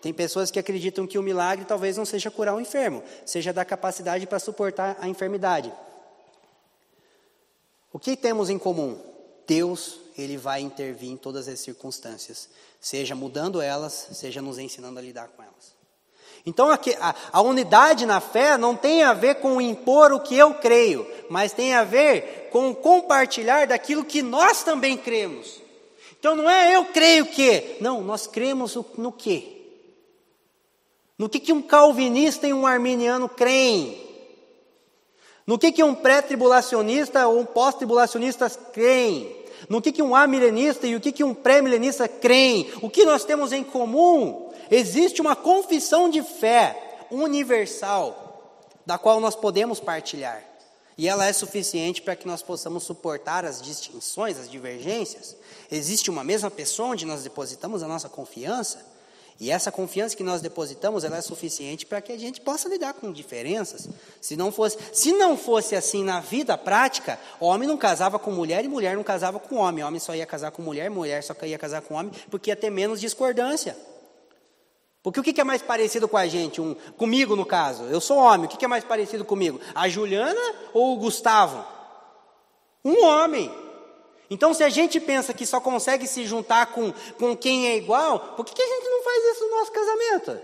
Tem pessoas que acreditam que o milagre talvez não seja curar o enfermo, seja dar capacidade para suportar a enfermidade. O que temos em comum? Deus, ele vai intervir em todas as circunstâncias, seja mudando elas, seja nos ensinando a lidar com elas. Então a, a, unidade na fé não tem a ver com impor o que eu creio, mas tem a ver com compartilhar daquilo que nós também cremos. Então não é eu creio que, não, nós cremos no que? No que, que um calvinista e um arminiano creem? No que, que um pré-tribulacionista ou um pós-tribulacionista creem? No que, que um amilenista e o que, que um pré-milenista creem? O que nós temos em comum? Existe uma confissão de fé universal, da qual nós podemos partilhar. E ela é suficiente para que nós possamos suportar as distinções, as divergências. Existe uma mesma pessoa onde nós depositamos a nossa confiança. E essa confiança que nós depositamos, ela é suficiente para que a gente possa lidar com diferenças. Se não fosse, se não fosse assim na vida prática, homem não casava com mulher e mulher não casava com homem. Homem só ia casar com mulher, mulher só ia casar com homem, porque ia ter menos discordância. Porque o que é mais parecido com a gente? Um, comigo, no caso. Eu sou homem. O que é mais parecido comigo? A Juliana ou o Gustavo? Um homem. Então, se a gente pensa que só consegue se juntar com, com quem é igual, por que, que a gente não faz isso no nosso casamento?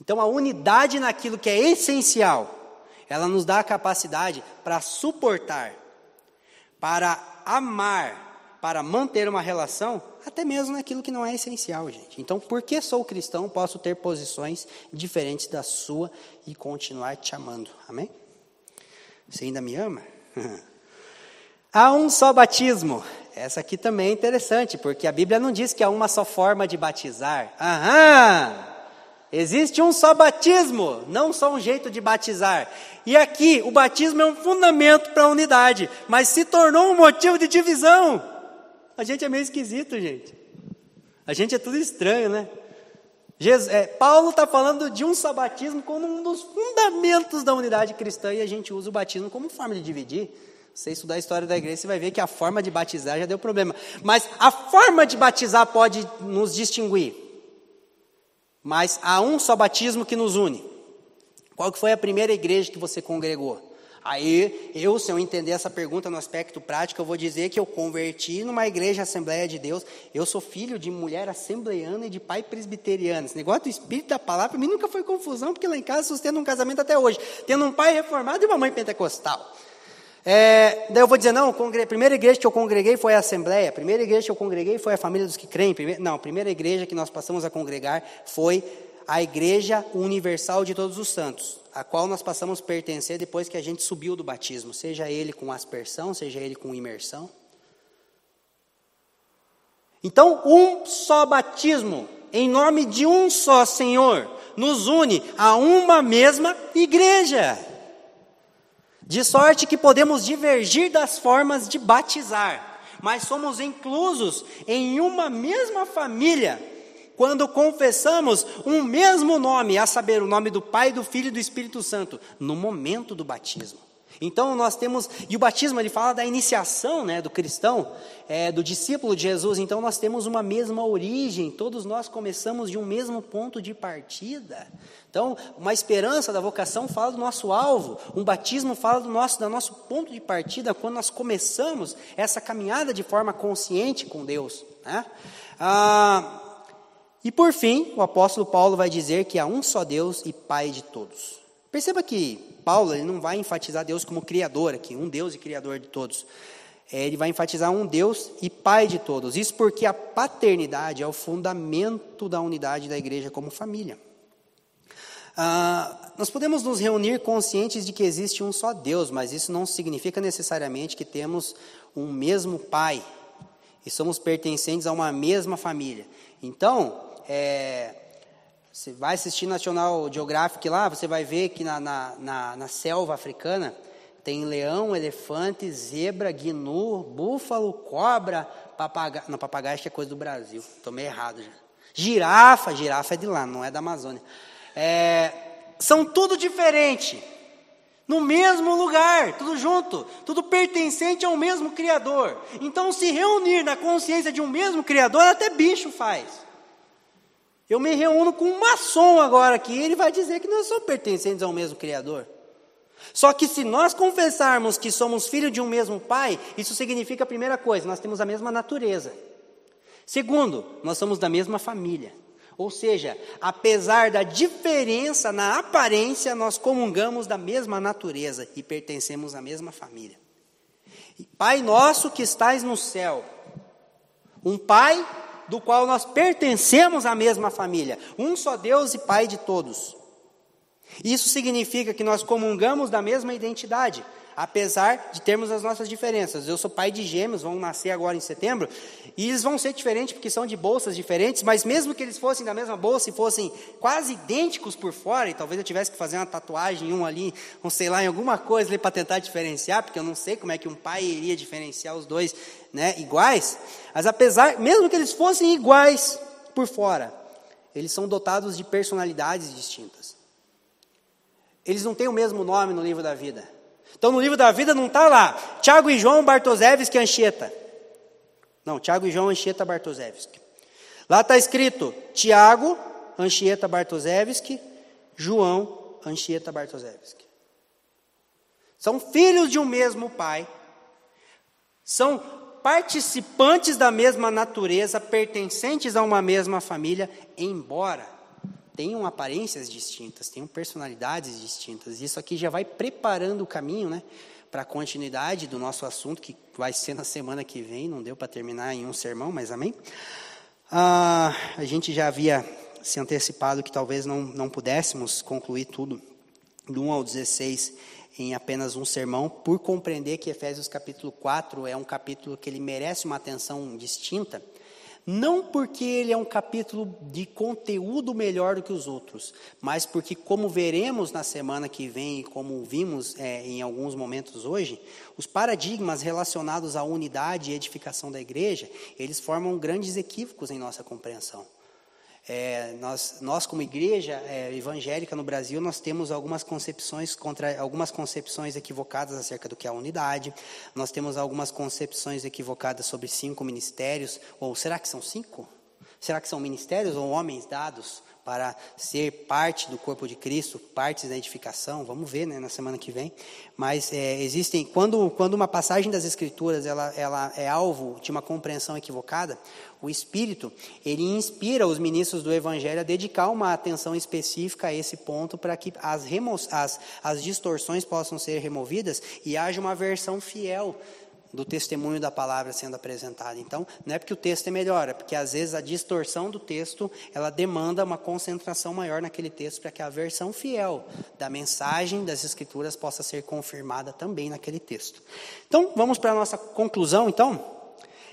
Então, a unidade naquilo que é essencial, ela nos dá a capacidade para suportar, para amar, para manter uma relação, até mesmo naquilo que não é essencial, gente. Então, porque sou cristão, posso ter posições diferentes da sua e continuar te amando. Amém? Você ainda me ama? Há um só batismo. Essa aqui também é interessante, porque a Bíblia não diz que há uma só forma de batizar. Aham! Existe um só batismo, não só um jeito de batizar. E aqui, o batismo é um fundamento para a unidade, mas se tornou um motivo de divisão. A gente é meio esquisito, gente. A gente é tudo estranho, né? Jesus, é, Paulo está falando de um só batismo como um dos fundamentos da unidade cristã e a gente usa o batismo como forma de dividir. Você estudar a história da igreja, você vai ver que a forma de batizar já deu problema. Mas a forma de batizar pode nos distinguir. Mas há um só batismo que nos une. Qual que foi a primeira igreja que você congregou? Aí, eu, se eu entender essa pergunta no aspecto prático, eu vou dizer que eu converti numa igreja Assembleia de Deus. Eu sou filho de mulher assembleiana e de pai presbiteriano. Esse negócio do espírito da palavra, para mim nunca foi confusão, porque lá em casa sustento um casamento até hoje. Tendo um pai reformado e uma mãe pentecostal. É, daí eu vou dizer, não, a primeira igreja que eu congreguei foi a Assembleia, a primeira igreja que eu congreguei foi a família dos que creem. não, a primeira igreja que nós passamos a congregar foi a Igreja Universal de Todos os Santos, a qual nós passamos a pertencer depois que a gente subiu do batismo, seja ele com aspersão, seja ele com imersão. Então, um só batismo, em nome de um só Senhor, nos une a uma mesma igreja. De sorte que podemos divergir das formas de batizar, mas somos inclusos em uma mesma família quando confessamos um mesmo nome, a saber, o nome do Pai, do Filho e do Espírito Santo, no momento do batismo. Então nós temos, e o batismo ele fala da iniciação né, do cristão, é, do discípulo de Jesus, então nós temos uma mesma origem, todos nós começamos de um mesmo ponto de partida. Então, uma esperança da vocação fala do nosso alvo, um batismo fala do nosso, do nosso ponto de partida, quando nós começamos essa caminhada de forma consciente com Deus. Né? Ah, e por fim, o apóstolo Paulo vai dizer que há um só Deus e Pai de todos. Perceba que Paulo ele não vai enfatizar Deus como criador aqui, um Deus e criador de todos. É, ele vai enfatizar um Deus e Pai de todos. Isso porque a paternidade é o fundamento da unidade da igreja como família. Ah, nós podemos nos reunir conscientes de que existe um só Deus, mas isso não significa necessariamente que temos um mesmo Pai e somos pertencentes a uma mesma família. Então, é, você vai assistir National Geographic lá, você vai ver que na, na, na, na selva africana tem leão, elefante, zebra, gnu, búfalo, cobra, papagaio. Não, papagaio acho que é coisa do Brasil. Tomei errado já. Girafa, girafa é de lá, não é da Amazônia. É, são tudo diferente. No mesmo lugar, tudo junto, tudo pertencente ao mesmo Criador. Então, se reunir na consciência de um mesmo Criador, até bicho faz. Eu me reúno com um maçom agora aqui, ele vai dizer que nós somos pertencentes ao mesmo Criador. Só que se nós confessarmos que somos filhos de um mesmo Pai, isso significa a primeira coisa, nós temos a mesma natureza. Segundo, nós somos da mesma família. Ou seja, apesar da diferença na aparência, nós comungamos da mesma natureza e pertencemos à mesma família. Pai nosso que estais no céu, um Pai do qual nós pertencemos à mesma família, um só Deus e Pai de todos. Isso significa que nós comungamos da mesma identidade apesar de termos as nossas diferenças. Eu sou pai de gêmeos, vão nascer agora em setembro, e eles vão ser diferentes porque são de bolsas diferentes, mas mesmo que eles fossem da mesma bolsa e fossem quase idênticos por fora, e talvez eu tivesse que fazer uma tatuagem, um ali, um sei lá, em alguma coisa ali para tentar diferenciar, porque eu não sei como é que um pai iria diferenciar os dois, né, iguais, mas apesar, mesmo que eles fossem iguais por fora, eles são dotados de personalidades distintas. Eles não têm o mesmo nome no livro da vida. Então no livro da vida não está lá, Tiago e João Bartosevski Anchieta. Não, Tiago e João Anchieta Bartosevski. Lá está escrito Tiago Anchieta Bartosevski, João Anchieta Bartosevski. São filhos de um mesmo pai, são participantes da mesma natureza, pertencentes a uma mesma família, embora tenham aparências distintas, tenham personalidades distintas. Isso aqui já vai preparando o caminho, né? Para a continuidade do nosso assunto, que vai ser na semana que vem, não deu para terminar em um sermão, mas amém? Ah, a gente já havia se antecipado que talvez não, não pudéssemos concluir tudo, do 1 ao 16, em apenas um sermão, por compreender que Efésios capítulo 4 é um capítulo que ele merece uma atenção distinta, não porque ele é um capítulo de conteúdo melhor do que os outros, mas porque, como veremos na semana que vem e como vimos é, em alguns momentos hoje, os paradigmas relacionados à unidade e edificação da igreja, eles formam grandes equívocos em nossa compreensão. É, nós, nós, como igreja é, evangélica no Brasil, nós temos algumas concepções contra algumas concepções equivocadas acerca do que é a unidade. Nós temos algumas concepções equivocadas sobre cinco ministérios. Ou será que são cinco? Será que são ministérios ou homens dados para ser parte do corpo de Cristo, partes da edificação? Vamos ver, né, na semana que vem. Mas é, existem quando quando uma passagem das Escrituras ela ela é alvo de uma compreensão equivocada, o Espírito, ele inspira os ministros do Evangelho a dedicar uma atenção específica a esse ponto para que as, as, as distorções possam ser removidas e haja uma versão fiel do testemunho da palavra sendo apresentada. Então, não é porque o texto é melhor, é porque às vezes a distorção do texto, ela demanda uma concentração maior naquele texto para que a versão fiel da mensagem das escrituras possa ser confirmada também naquele texto. Então, vamos para a nossa conclusão, então.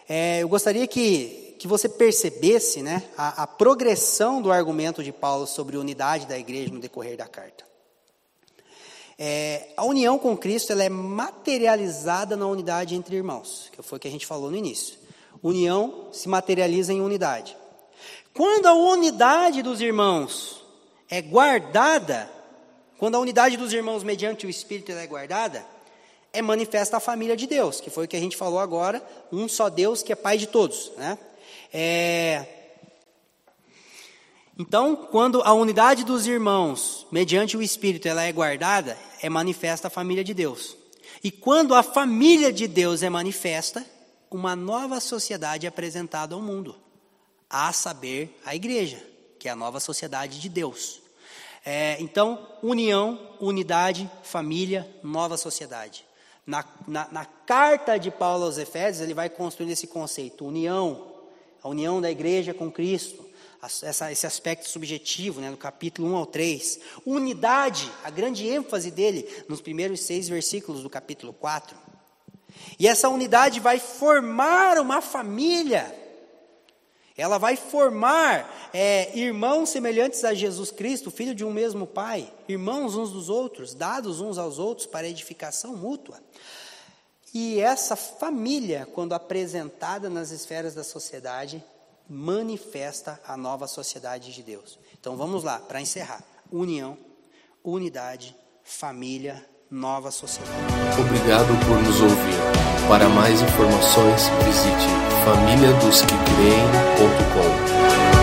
É, eu gostaria que que você percebesse né, a, a progressão do argumento de Paulo sobre unidade da igreja no decorrer da carta. É, a união com Cristo ela é materializada na unidade entre irmãos, que foi o que a gente falou no início. União se materializa em unidade. Quando a unidade dos irmãos é guardada, quando a unidade dos irmãos mediante o Espírito é guardada, é manifesta a família de Deus, que foi o que a gente falou agora, um só Deus que é Pai de todos. Né? É... Então, quando a unidade dos irmãos, mediante o Espírito, ela é guardada, é manifesta a família de Deus. E quando a família de Deus é manifesta, uma nova sociedade é apresentada ao mundo, a saber, a igreja, que é a nova sociedade de Deus. É, então, união, unidade, família, nova sociedade. Na, na, na carta de Paulo aos Efésios, ele vai construindo esse conceito: união, a união da igreja com Cristo, essa, esse aspecto subjetivo, né, no capítulo 1 ao 3. Unidade, a grande ênfase dele nos primeiros seis versículos do capítulo 4. E essa unidade vai formar uma família. Ela vai formar é, irmãos semelhantes a Jesus Cristo, filho de um mesmo Pai, irmãos uns dos outros, dados uns aos outros para edificação mútua. E essa família, quando apresentada nas esferas da sociedade, manifesta a nova sociedade de Deus. Então vamos lá, para encerrar: união, unidade, família, nova sociedade. Obrigado por nos ouvir. Para mais informações, visite famíliadosquecreem.com.